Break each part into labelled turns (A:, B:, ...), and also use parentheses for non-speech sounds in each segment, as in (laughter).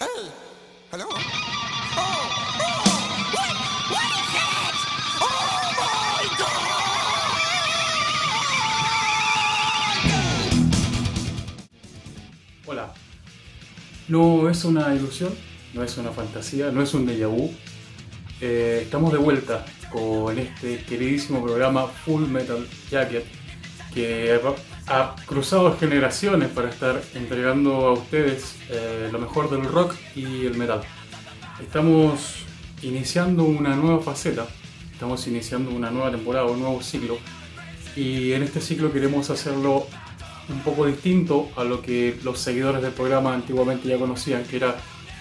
A: Hey, hello? Oh, oh, what? What is that? Oh my God!
B: Hola. No es una ilusión, no es una fantasía, no es un déjà vu. Eh, estamos de vuelta con este queridísimo programa Full Metal Jacket que ha cruzado generaciones para estar entregando a ustedes eh, lo mejor del rock y el metal. Estamos iniciando una nueva faceta, estamos iniciando una nueva temporada, un nuevo ciclo y en este ciclo queremos hacerlo un poco distinto a lo que los seguidores del programa antiguamente ya conocían, que era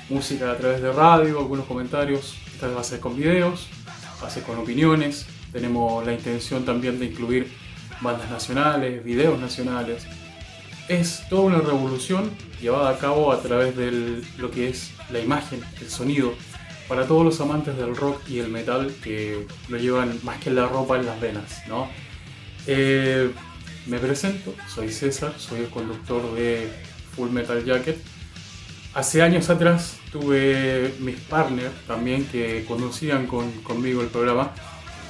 B: música a través de radio, algunos comentarios, esta vez va a ser con videos, va a ser con opiniones, tenemos la intención también de incluir bandas nacionales, videos nacionales. Es toda una revolución llevada a cabo a través de lo que es la imagen, el sonido, para todos los amantes del rock y el metal que lo llevan más que la ropa en las venas. ¿no? Eh, me presento, soy César, soy el conductor de Full Metal Jacket. Hace años atrás tuve mis partners también que conducían con, conmigo el programa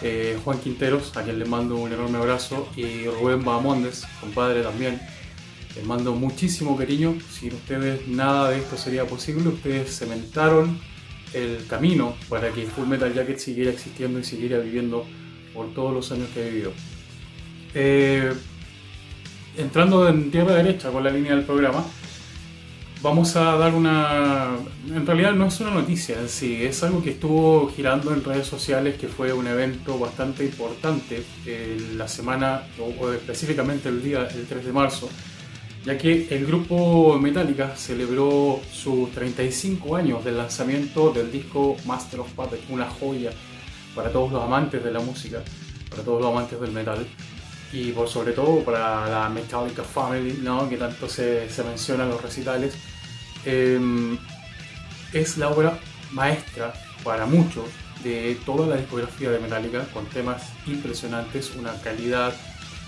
B: eh, Juan Quinteros, a quien le mando un enorme abrazo, y Rubén Bahamondes, compadre también. Les mando muchísimo cariño. Sin ustedes nada de esto sería posible. Ustedes cementaron el camino para que Full Metal Jacket siguiera existiendo y siguiera viviendo por todos los años que he vivido. Eh, entrando en tierra derecha con la línea del programa, vamos a dar una... En realidad no es una noticia en sí, es algo que estuvo girando en redes sociales, que fue un evento bastante importante en la semana, o específicamente el día, el 3 de marzo, ya que el grupo Metallica celebró sus 35 años del lanzamiento del disco Master of Puppets, una joya para todos los amantes de la música, para todos los amantes del metal y por sobre todo para la Metallica Family, ¿no? que tanto se, se menciona en los recitales, eh, es la obra maestra para muchos de toda la discografía de Metallica, con temas impresionantes, una calidad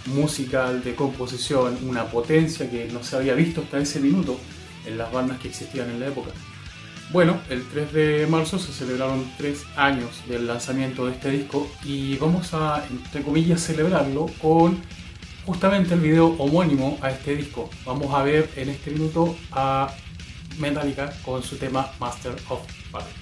B: musical de composición, una potencia que no se había visto hasta ese minuto en las bandas que existían en la época. Bueno, el 3 de marzo se celebraron tres años del lanzamiento de este disco y vamos a, entre comillas, celebrarlo con justamente el video homónimo a este disco. Vamos a ver en este minuto a Metallica con su tema Master of Puppets.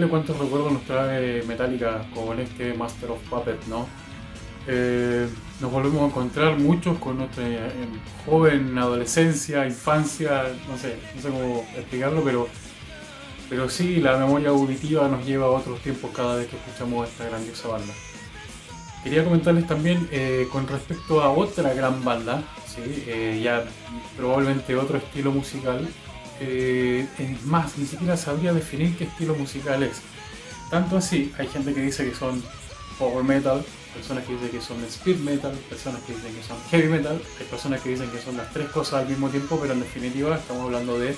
B: Increíble cuántos recuerdos nos trae Metallica con este Master of Puppet, ¿no? Eh, nos volvemos a encontrar muchos con nuestra eh, joven adolescencia, infancia, no sé, no sé cómo explicarlo, pero, pero sí, la memoria auditiva nos lleva a otros tiempos cada vez que escuchamos esta grandiosa banda. Quería comentarles también eh, con respecto a otra gran banda, ¿sí? Eh, ya probablemente otro estilo musical. Eh, es más, ni siquiera sabría definir qué estilo musical es. Tanto así, hay gente que dice que son power metal, personas que dicen que son speed metal, personas que dicen que son heavy metal, hay personas que dicen que son las tres cosas al mismo tiempo, pero en definitiva estamos hablando de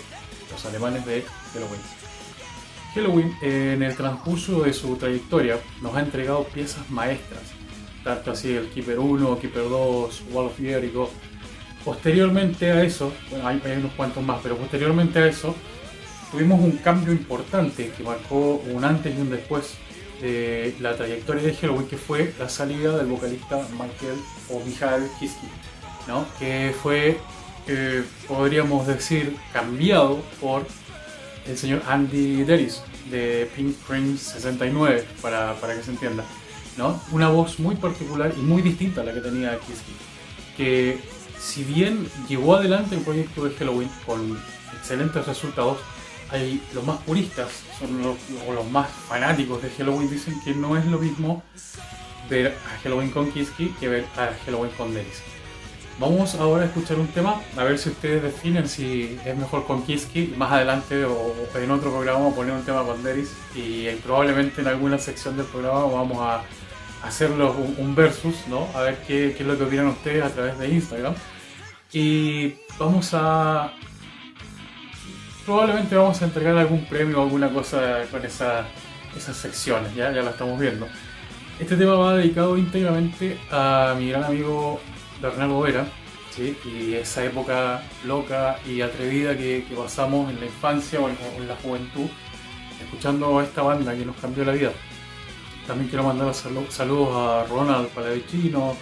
B: los alemanes de Halloween. Halloween en el transcurso de su trayectoria nos ha entregado piezas maestras tanto así el Keeper 1, Keeper 2, Wall of Jericho. Posteriormente a eso, bueno, hay, unos cuantos más, pero posteriormente a eso, tuvimos un cambio importante que marcó un antes y un después de la trayectoria de Halloween, que fue la salida del vocalista Michael o Michael Kiske, ¿no? que fue, eh, podríamos decir, cambiado por el señor Andy Deris de Pink Prince 69, para, para que se entienda. ¿no? Una voz muy particular y muy distinta a la que tenía Kiski. Que si bien llevó adelante el proyecto de Halloween con excelentes resultados, hay los más puristas, son los, más fanáticos de Halloween, dicen que no es lo mismo ver a Halloween con Kiski que ver a Halloween con Dennis. Vamos ahora a escuchar un tema, a ver si ustedes definen si es mejor con Kiski. Más adelante o en otro programa vamos a poner un tema con Deris y probablemente en alguna sección del programa vamos a hacerlo un versus, ¿no? A ver qué, qué, es lo que opinan ustedes a través de Instagram. Y vamos a... Probablemente vamos a entregar algún premio o alguna cosa con esa, esas secciones, ¿ya? ya la estamos viendo. Este tema va dedicado íntegramente a mi gran amigo Bernardo Vera, ¿sí? y esa época loca y atrevida que, que pasamos en la infancia o en, la juventud, escuchando a esta banda que nos cambió la vida. También quiero mandar saludos a Ronald Palavicino,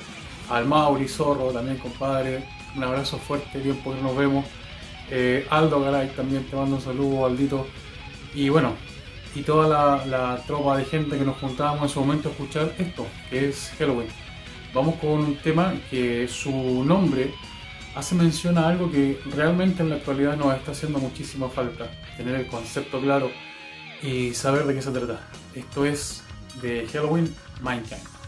B: al Mauri Zorro, también compadre. Un abrazo fuerte, tiempo que nos vemos. Eh, Aldo Garay también te mando un saludo, Aldito. Y bueno, y toda la, tropa de gente que nos juntábamos en su momento a escuchar esto, que es Halloween. Vamos con un tema que su nombre hace mención a algo que realmente en la actualidad nos está haciendo muchísima falta. Tener el concepto claro y saber de qué se trata. Esto es de Halloween Mankind.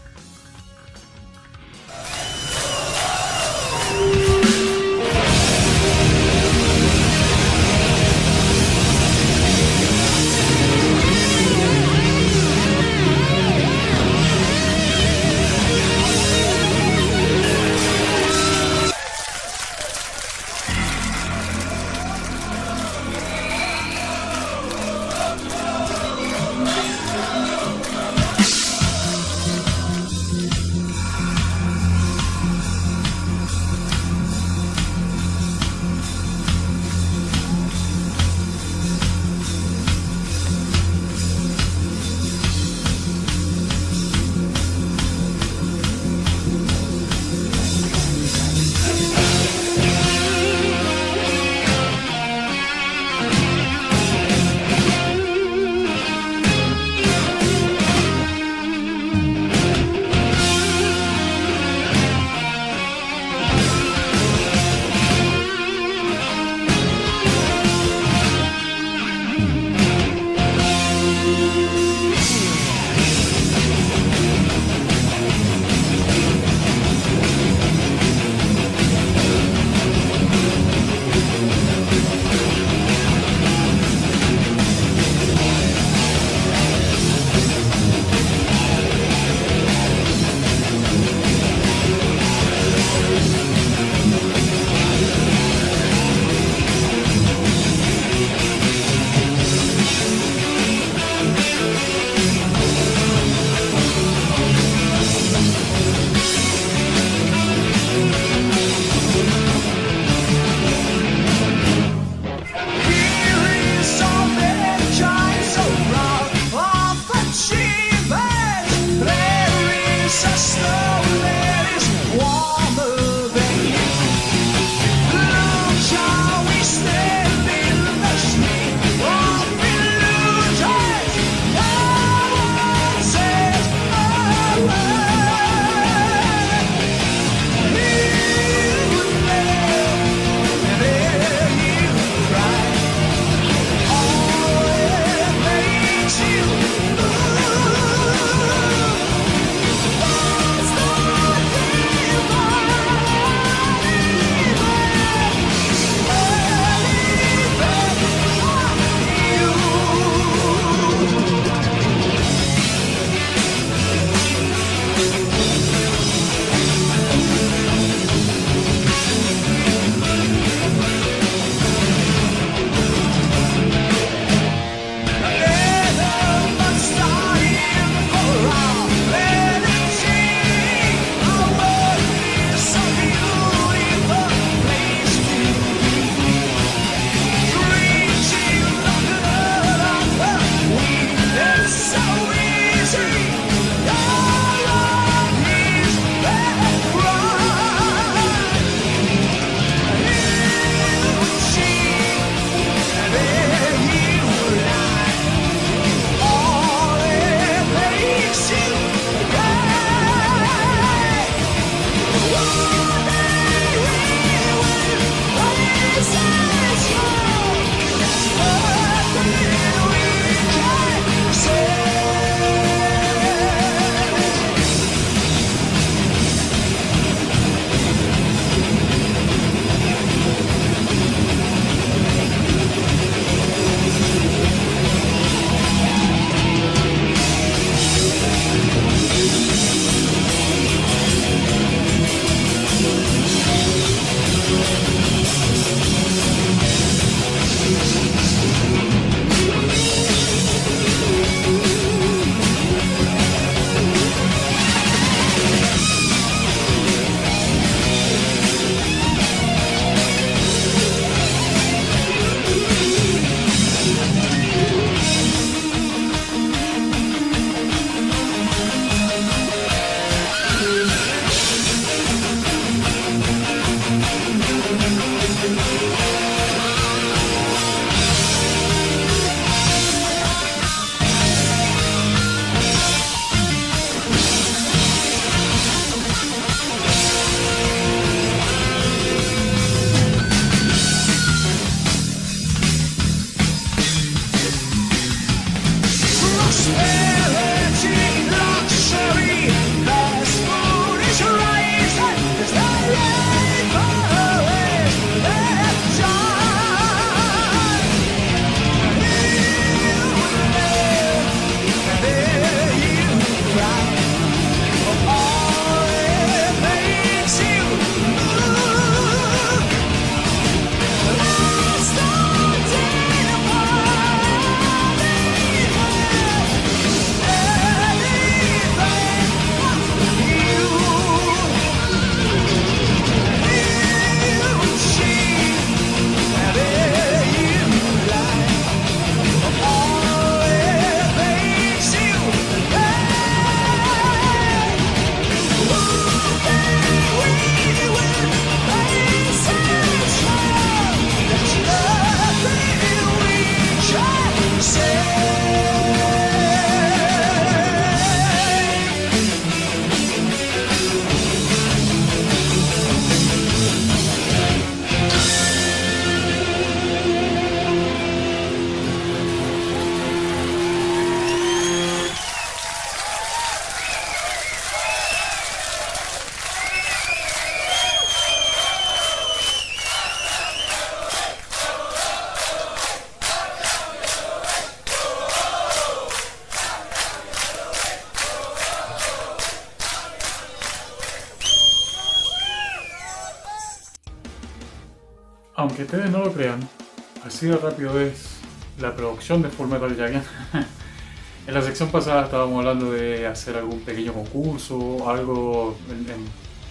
B: Así de rápido es la producción de Full Metal Jacket. (laughs) en la sección pasada estábamos hablando de hacer algún pequeño concurso, algo en, en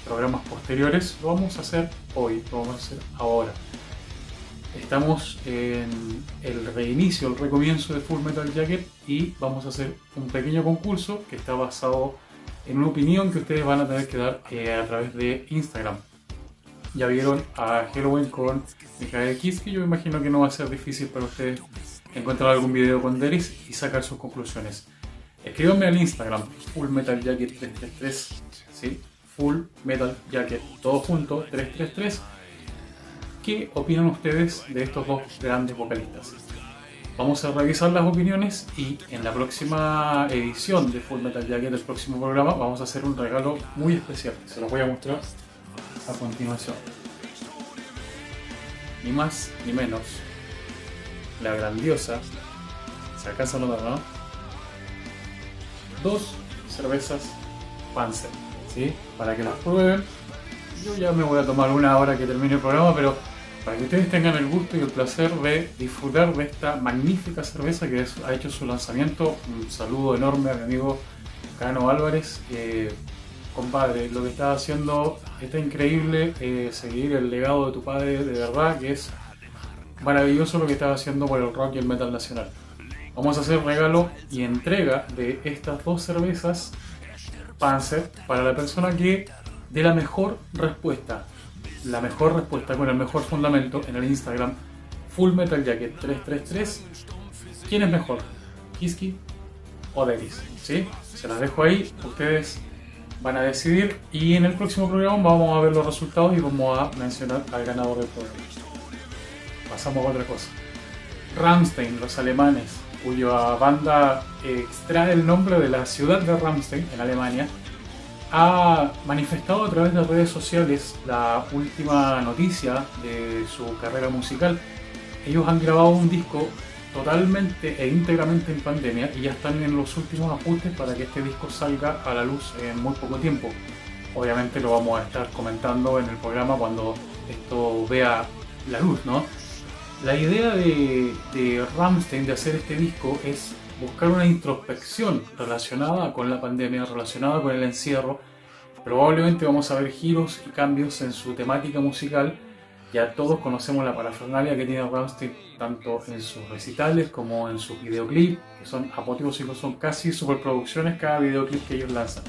B: programas posteriores. Lo vamos a hacer hoy, lo vamos a hacer ahora. Estamos en el reinicio, el recomienzo de Full Metal Jacket y vamos a hacer un pequeño concurso que está basado en una opinión que ustedes van a tener que dar eh, a través de Instagram. Ya vieron a Halloween con Michael Kiss, que yo imagino que no va a ser difícil para ustedes encontrar algún video con Deris y sacar sus conclusiones. Escríbanme al Instagram, Full Metal Jacket 333, ¿sí? Full Metal Jacket, todo junto, 333. ¿Qué opinan ustedes de estos dos grandes vocalistas? Vamos a revisar las opiniones y en la próxima edición de Full Metal Jacket, el próximo programa, vamos a hacer un regalo muy especial. Se los voy a mostrar a continuación. Ni más ni menos. La grandiosa. Se alcanza a notar, ¿no? Dos cervezas Panzer. ¿Sí? Para que las prueben. Yo ya me voy a tomar una hora que termine el programa, pero para que ustedes tengan el gusto y el placer de disfrutar de esta magnífica cerveza que ha hecho su lanzamiento. Un saludo enorme a mi amigo Cano Álvarez. Compadre, lo que estás haciendo está increíble. eh, seguir el legado de tu padre, de verdad, que es maravilloso lo que estás haciendo por el rock y el metal nacional. Vamos a hacer regalo y entrega de estas dos cervezas Panzer para la persona que dé la mejor respuesta. La mejor respuesta con el mejor fundamento en el Instagram Full Metal Jacket 333. ¿Quién es mejor? ¿Kiski o Deris? ¿Sí? Se las dejo ahí. Ustedes van a decidir y en el próximo programa vamos a ver los resultados y vamos a mencionar al ganador del programa. Pasamos a otra cosa. Ramstein, los alemanes, cuya banda extrae el nombre de la ciudad de Ramstein, en Alemania, ha manifestado a través de redes sociales la última noticia de su carrera musical. Ellos han grabado un disco totalmente e íntegramente en pandemia y ya están en los últimos ajustes para que este disco salga a la luz en muy poco tiempo. Obviamente lo vamos a estar comentando en el programa cuando esto vea la luz, ¿no? La idea de, de Rammstein de hacer este disco es buscar una introspección relacionada con la pandemia, relacionada con el encierro. Probablemente vamos a ver giros y cambios en su temática musical. Ya todos conocemos la parafernalia que tiene Rammstein tanto en sus recitales como en sus videoclips, que son apoteósicos, son casi superproducciones cada videoclip que ellos lanzan.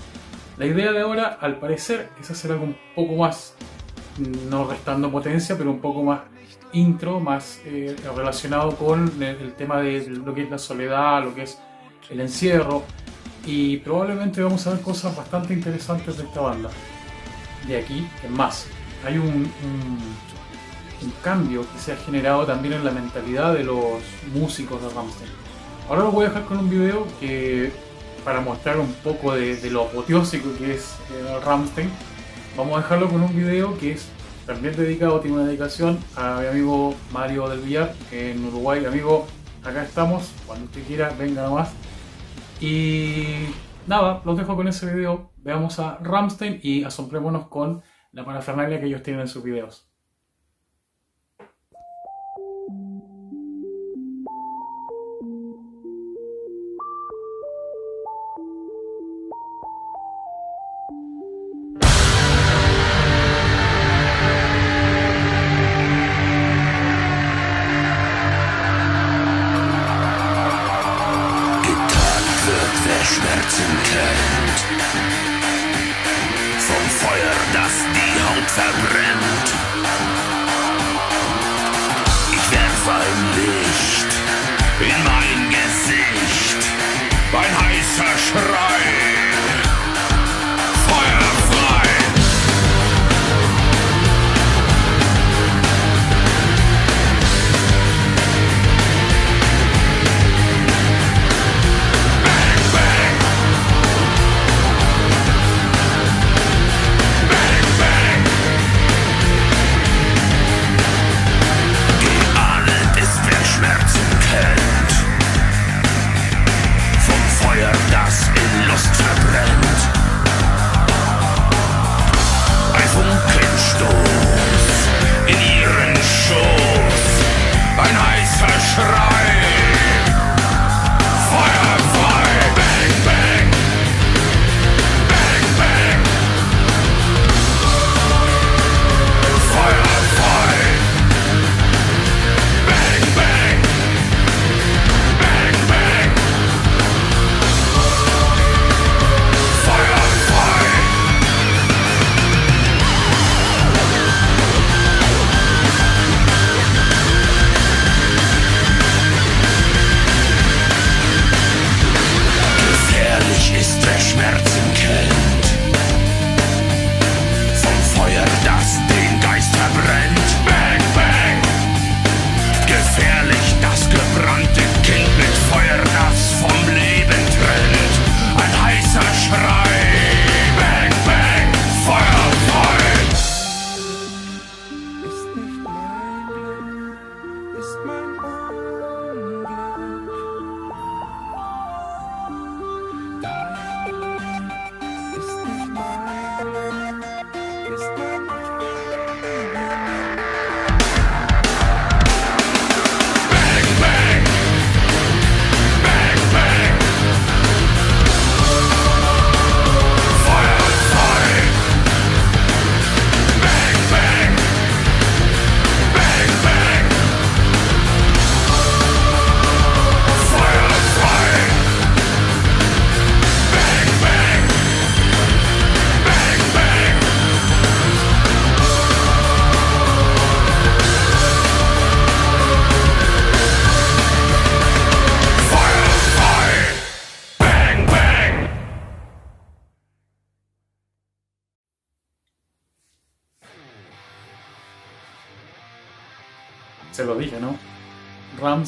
B: La idea de ahora, al parecer, es hacer algo un poco más, no restando potencia, pero un poco más intro, más eh, relacionado con el, el tema de lo que es la soledad, lo que es el encierro. Y probablemente vamos a ver cosas bastante interesantes de esta banda. De aquí en más. Hay un, un, un cambio que se ha generado también en la mentalidad de los músicos de Rammstein. Ahora los voy a dejar con un video que para mostrar un poco de, de lo apoteósico que es eh, Rammstein. Vamos a dejarlo con un video que es también dedicado, tiene una dedicación a mi amigo Mario del Villar en Uruguay. Amigo, acá estamos, cuando usted quiera, venga nomás. Y nada, los dejo con ese video. Veamos a Rammstein y asombrémonos con la parafernalia que ellos tienen en sus videos.
C: Schmerzen kennt. Vom Feuer, das die Haut verbrennt.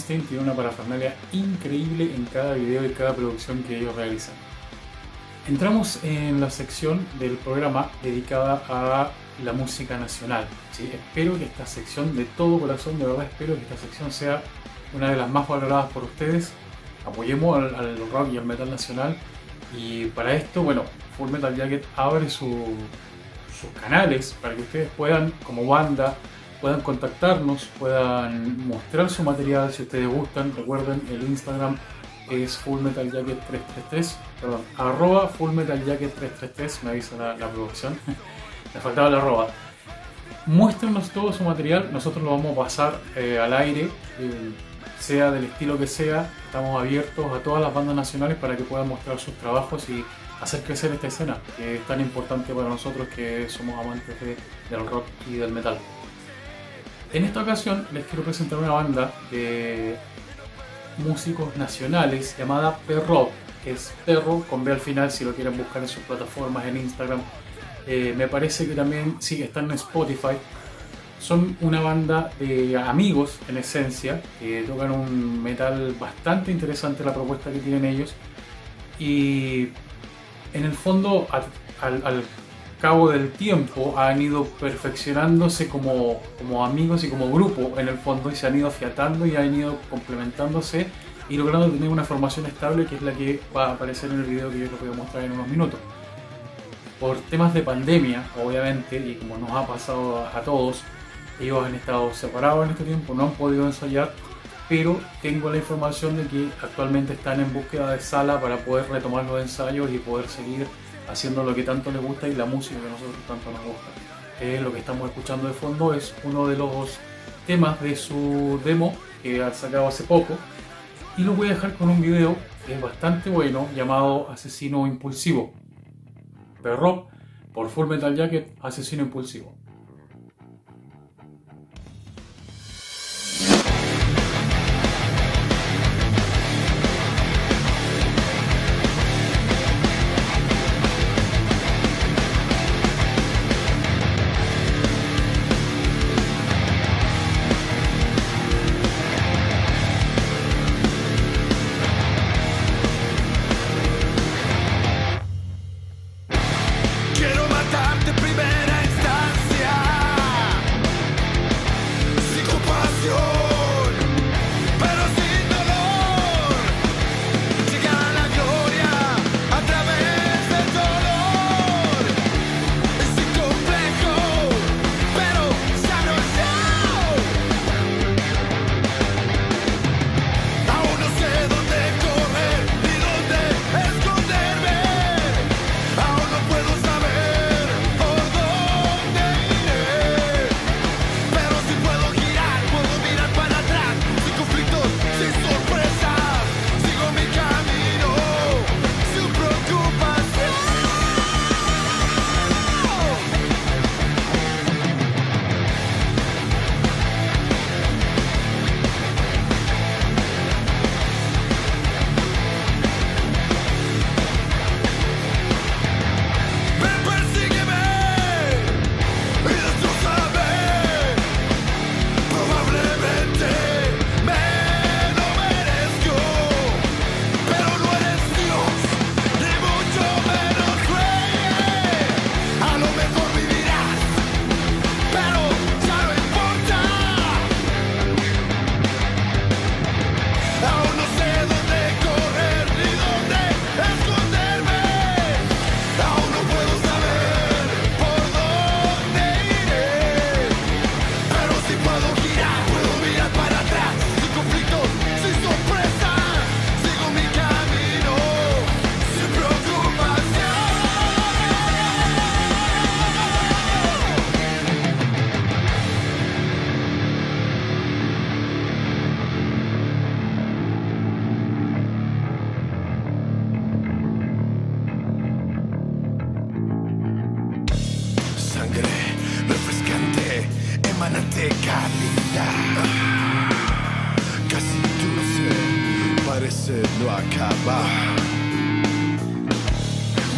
B: Tiene una parafernalia increíble en cada video y cada producción que ellos realizan. Entramos en la sección del programa dedicada a la música nacional. Espero que esta sección, de todo corazón, de verdad espero que esta sección sea una de las más valoradas por ustedes. Apoyemos al, al rock y al metal nacional. Y para esto, bueno, Full Metal Jacket abre su- sus canales para que ustedes puedan, como banda, puedan contactarnos, puedan mostrar su material si ustedes gustan. Recuerden, el Instagram es fullmetaljacket333, perdón, arroba fullmetaljacket333, me avisa la, la producción. (laughs) Me faltaba la arroba. Muéstrenos todo su material, nosotros lo vamos a pasar eh, al aire, eh, sea del estilo que sea. Estamos abiertos a todas las bandas nacionales para que puedan mostrar sus trabajos y hacer crecer esta escena, que es tan importante para nosotros que somos amantes de- del rock y del metal. En esta ocasión les quiero presentar una banda de músicos nacionales llamada Perro, que es perro con B al final si lo quieren buscar en sus plataformas en Instagram. Eh, me parece que también sí están en Spotify. Son una banda de amigos en esencia, que tocan un metal bastante interesante la propuesta que tienen ellos. Y en el fondo, al cabo del tiempo, han ido perfeccionándose como, como amigos y como grupo en el fondo, y se han ido afiatando y han ido complementándose y logrando tener una formación estable que es la que va a aparecer en el video que yo les voy a mostrar en unos minutos. Por temas de pandemia, obviamente, y como nos ha pasado a, a todos, ellos han estado separados en este tiempo, no han podido ensayar, pero tengo la información de que actualmente están en búsqueda de sala para poder retomar los ensayos y poder seguir haciendo lo que tanto les gusta y la música que a nosotros tanto nos gusta. Eh, lo que estamos escuchando de fondo es uno de los temas de su demo que ha sacado hace poco y lo voy a dejar con un video que es bastante bueno llamado Asesino Impulsivo. Perro por Full Metal Jacket Asesino Impulsivo.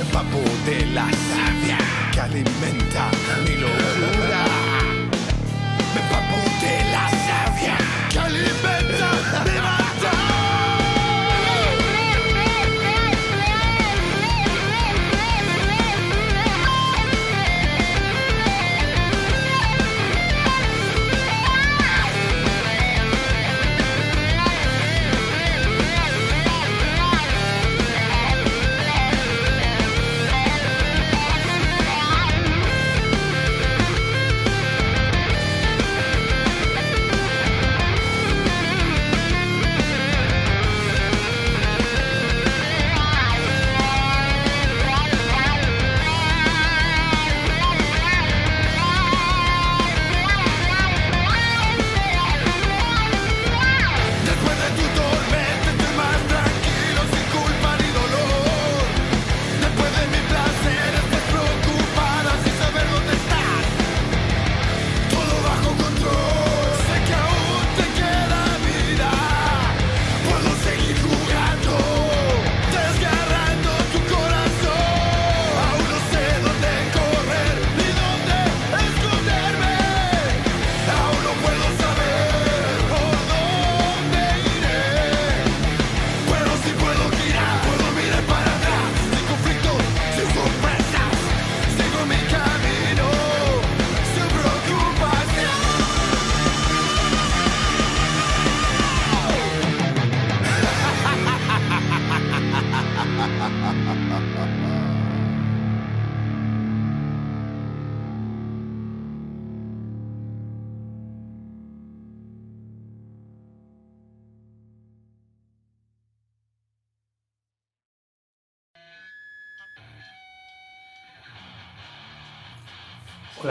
A: Empapo de la savia que alimenta mi locura. Me empapo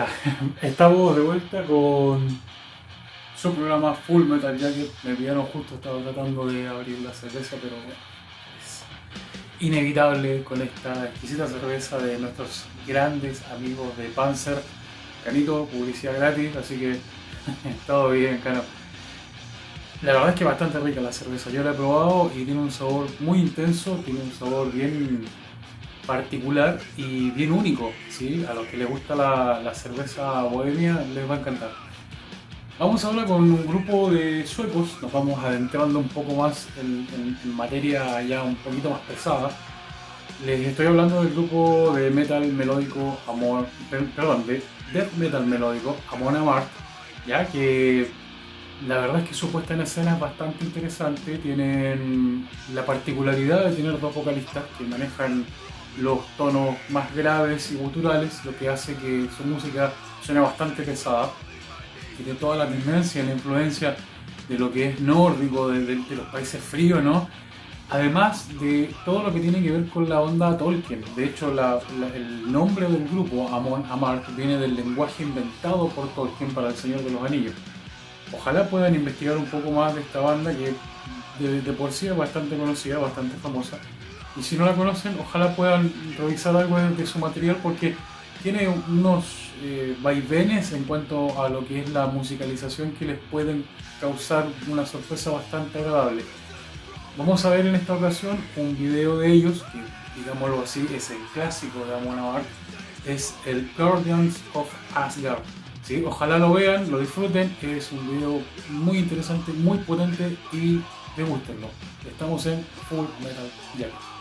A: (laughs)
B: Estamos de vuelta con su programa Full Metal Jacket. Me pillaron justo, estaba tratando de abrir la cerveza, pero es inevitable con esta exquisita cerveza de nuestros grandes amigos de Panzer. Canito, publicidad gratis, así que (laughs) todo bien, Cano. La verdad es que bastante rica la cerveza, yo la he probado y tiene un sabor muy intenso, tiene un sabor bien particular y bien único, ¿sí? A los que les gusta la, la cerveza bohemia les va a encantar. Vamos ahora con un grupo de suecos, nos vamos adentrando un poco más en, en- en materia ya un poquito más pesada. Les estoy hablando del grupo de metal melódico Amor, per- perdón, de death metal melódico Amon Amarth, ya que la verdad es que su puesta en escena es bastante interesante. Tienen la particularidad de tener dos vocalistas que manejan los tonos más graves y guturales, lo que hace que su música suene bastante pesada. Tiene toda la tendencia la influencia de lo que es nórdico, de, de- de los países fríos, ¿no? Además de todo lo que tiene que ver con la onda Tolkien. De hecho, la- la- el nombre del grupo, Amon Amarth, viene del lenguaje inventado por Tolkien para El Señor de los Anillos. Ojalá puedan investigar un poco más de esta banda que de, de por sí es bastante conocida, bastante famosa. Y si no la conocen, ojalá puedan revisar algo de, su material porque tiene unos eh, vaivenes en cuanto a lo que es la musicalización que les pueden causar una sorpresa bastante agradable. Vamos a ver en esta ocasión un video de ellos, que digámoslo así, es el clásico de Amon es el Guardians of Asgard. ¿sí? Ojalá lo vean, lo disfruten, es un video muy interesante, muy potente y degústenlo. Estamos en Full Metal Jacket.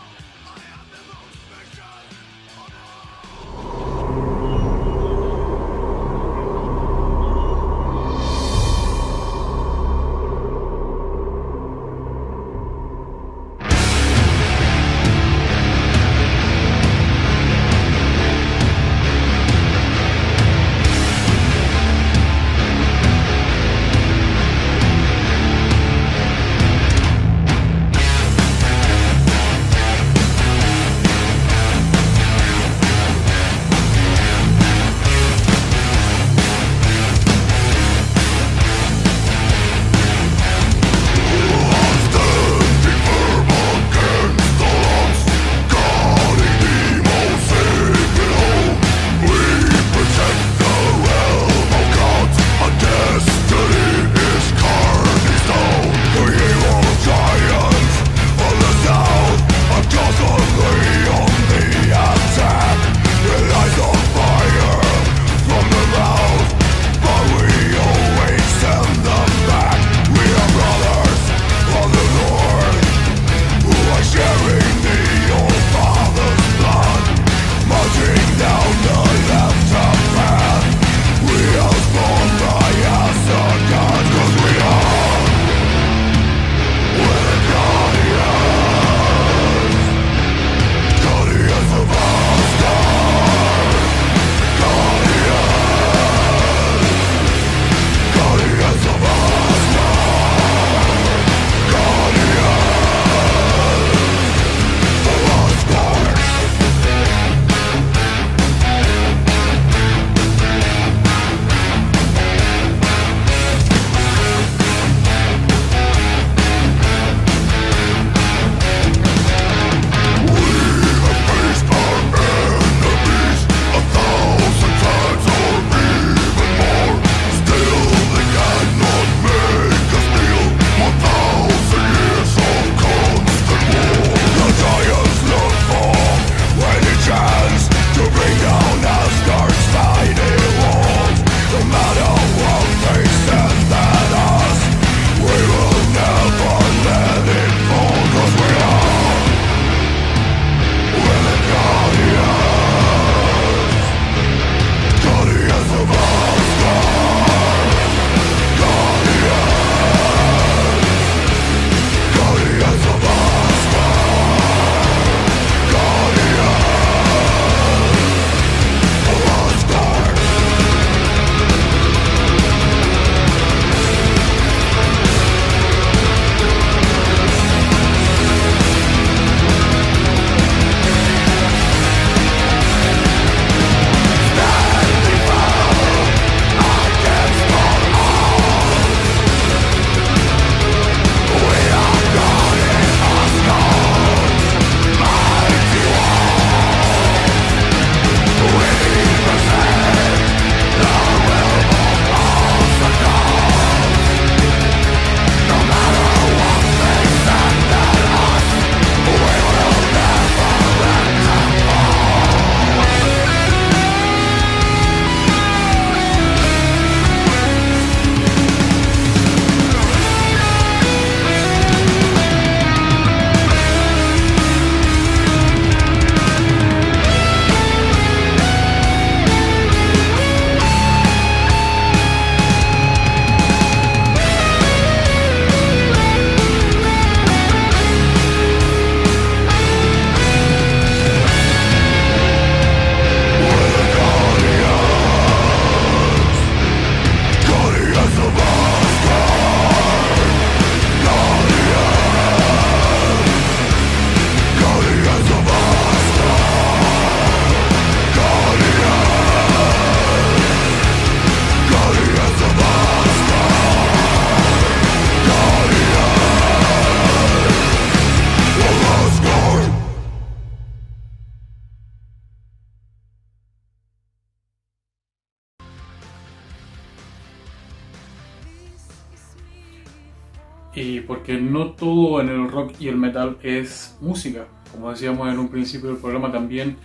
B: Todo en el rock y el metal es música. Como decíamos en un principio del programa también,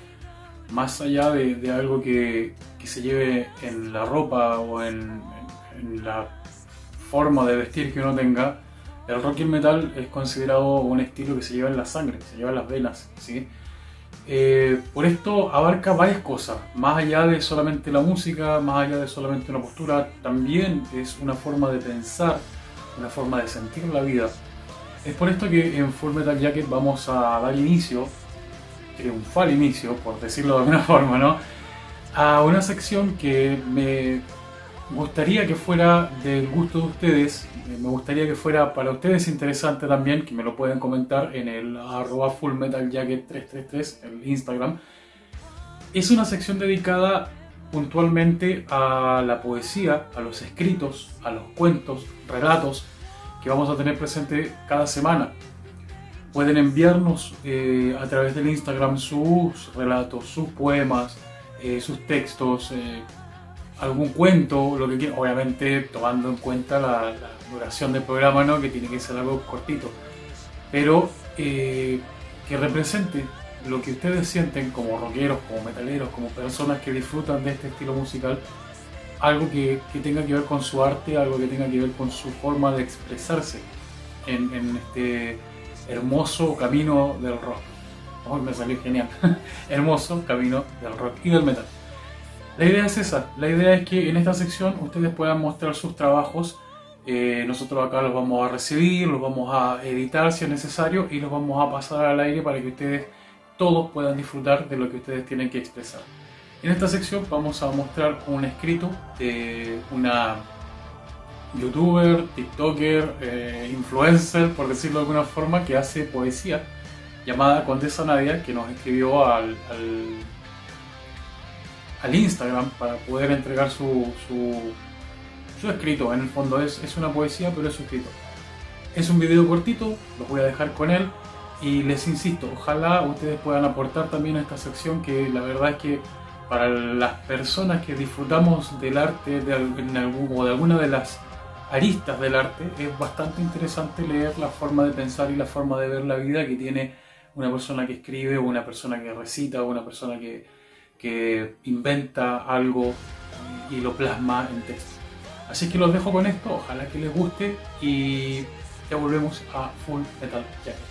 B: más allá de, de algo que, que, se lleve en la ropa o en, en, en, la forma de vestir que uno tenga, el rock y el metal es considerado un estilo que se lleva en la sangre, se lleva en las venas. ¿sí? Eh, por esto abarca varias cosas, más allá de solamente la música, más allá de solamente una postura, también es una forma de pensar, una forma de sentir la vida. Es por esto que en Full Metal Jacket vamos a dar inicio, triunfal inicio, por decirlo de alguna (laughs) forma, ¿no? A una sección que me gustaría que fuera del gusto de ustedes, me gustaría que fuera para ustedes interesante también, que me lo pueden comentar en el arroba fullmetaljacket333, el Instagram. Es una sección dedicada puntualmente a la poesía, a los escritos, a los cuentos, relatos que vamos a tener presente cada semana. Pueden enviarnos eh, a través del Instagram sus relatos, sus poemas, eh, sus textos, eh, algún cuento, lo que quieran, obviamente tomando en cuenta la, la, duración del programa, ¿no? que tiene que ser algo cortito, pero que represente lo que ustedes sienten como rockeros, como metaleros, como personas que disfrutan de este estilo musical, algo que, que, tenga que ver con su arte, algo que tenga que ver con su forma de expresarse en, en este hermoso camino del rock. Oh, me salió genial. (laughs) hermoso camino del rock y del metal. La idea es esa, la idea es que en esta sección ustedes puedan mostrar sus trabajos, eh, nosotros acá los vamos a recibir, los vamos a editar si es necesario y los vamos a pasar al aire para que ustedes todos puedan disfrutar de lo que ustedes tienen que expresar. En esta sección vamos a mostrar un escrito de una youtuber, tiktoker, eh, influencer, por decirlo de alguna forma, que hace poesía, llamada Condesa Nadia, que nos escribió al, al, Instagram para poder entregar su, su, escrito. En el fondo es, es una poesía, pero es su escrito. Es un video cortito, los voy a dejar con él. Y les insisto, ojalá ustedes puedan aportar también a esta sección que la verdad es que para las personas que disfrutamos del arte en algún, o de alguna de las aristas del arte, es bastante interesante leer la forma de pensar y la forma de ver la vida que tiene una persona que escribe o una persona que recita o una persona que, que inventa algo y lo plasma en texto. Así que los dejo con esto, ojalá que les guste y ya volvemos a Full Metal Jacket.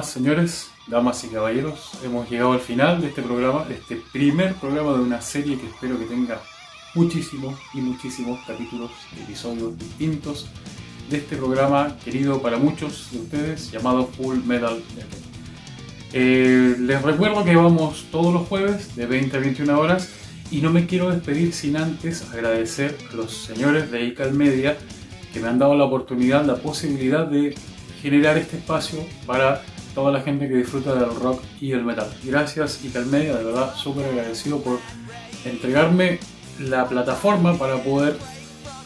B: Más, señores, damas y caballeros, hemos llegado al final de este programa, de este primer programa de una serie que espero que tenga muchísimos y muchísimos capítulos, episodios distintos de este programa querido para muchos de ustedes llamado Full Metal. Eh, les recuerdo que vamos todos los jueves de 20 a 21 horas y no me quiero despedir sin antes agradecer a los señores de ICAL Media que me han dado la oportunidad, la posibilidad de generar este espacio para toda la gente que disfruta del rock y el metal. Gracias Media, de verdad súper agradecido por entregarme la plataforma para poder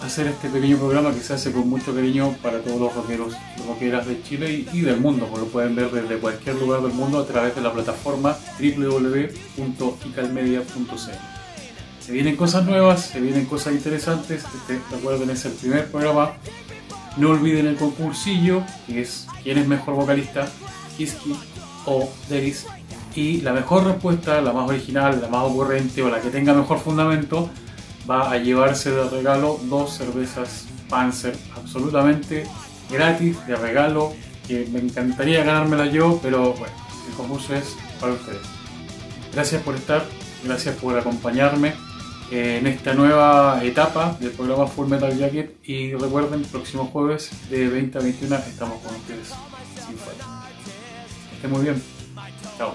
B: hacer este pequeño programa que se hace con mucho cariño para todos los rockeros y rockeras de Chile y, y del mundo, porque lo pueden ver desde cualquier lugar del mundo a través de la plataforma www.icalmedia.cl. Se vienen cosas nuevas, se vienen cosas interesantes. Este, recuerden, es el primer programa. No olviden el concursillo, que es quién es mejor vocalista, Kiski o Deris. Y la mejor respuesta, la más original, la más ocurrente o la que tenga mejor fundamento, va a llevarse de regalo dos cervezas Panzer absolutamente gratis de regalo. Que me encantaría ganármela yo, pero bueno, el concurso es para ustedes. Gracias por estar, gracias por acompañarme en esta nueva etapa del programa Full Metal Jacket y recuerden, próximo jueves de 20 a 21 estamos con ustedes sin falta. Muy bien. Chao.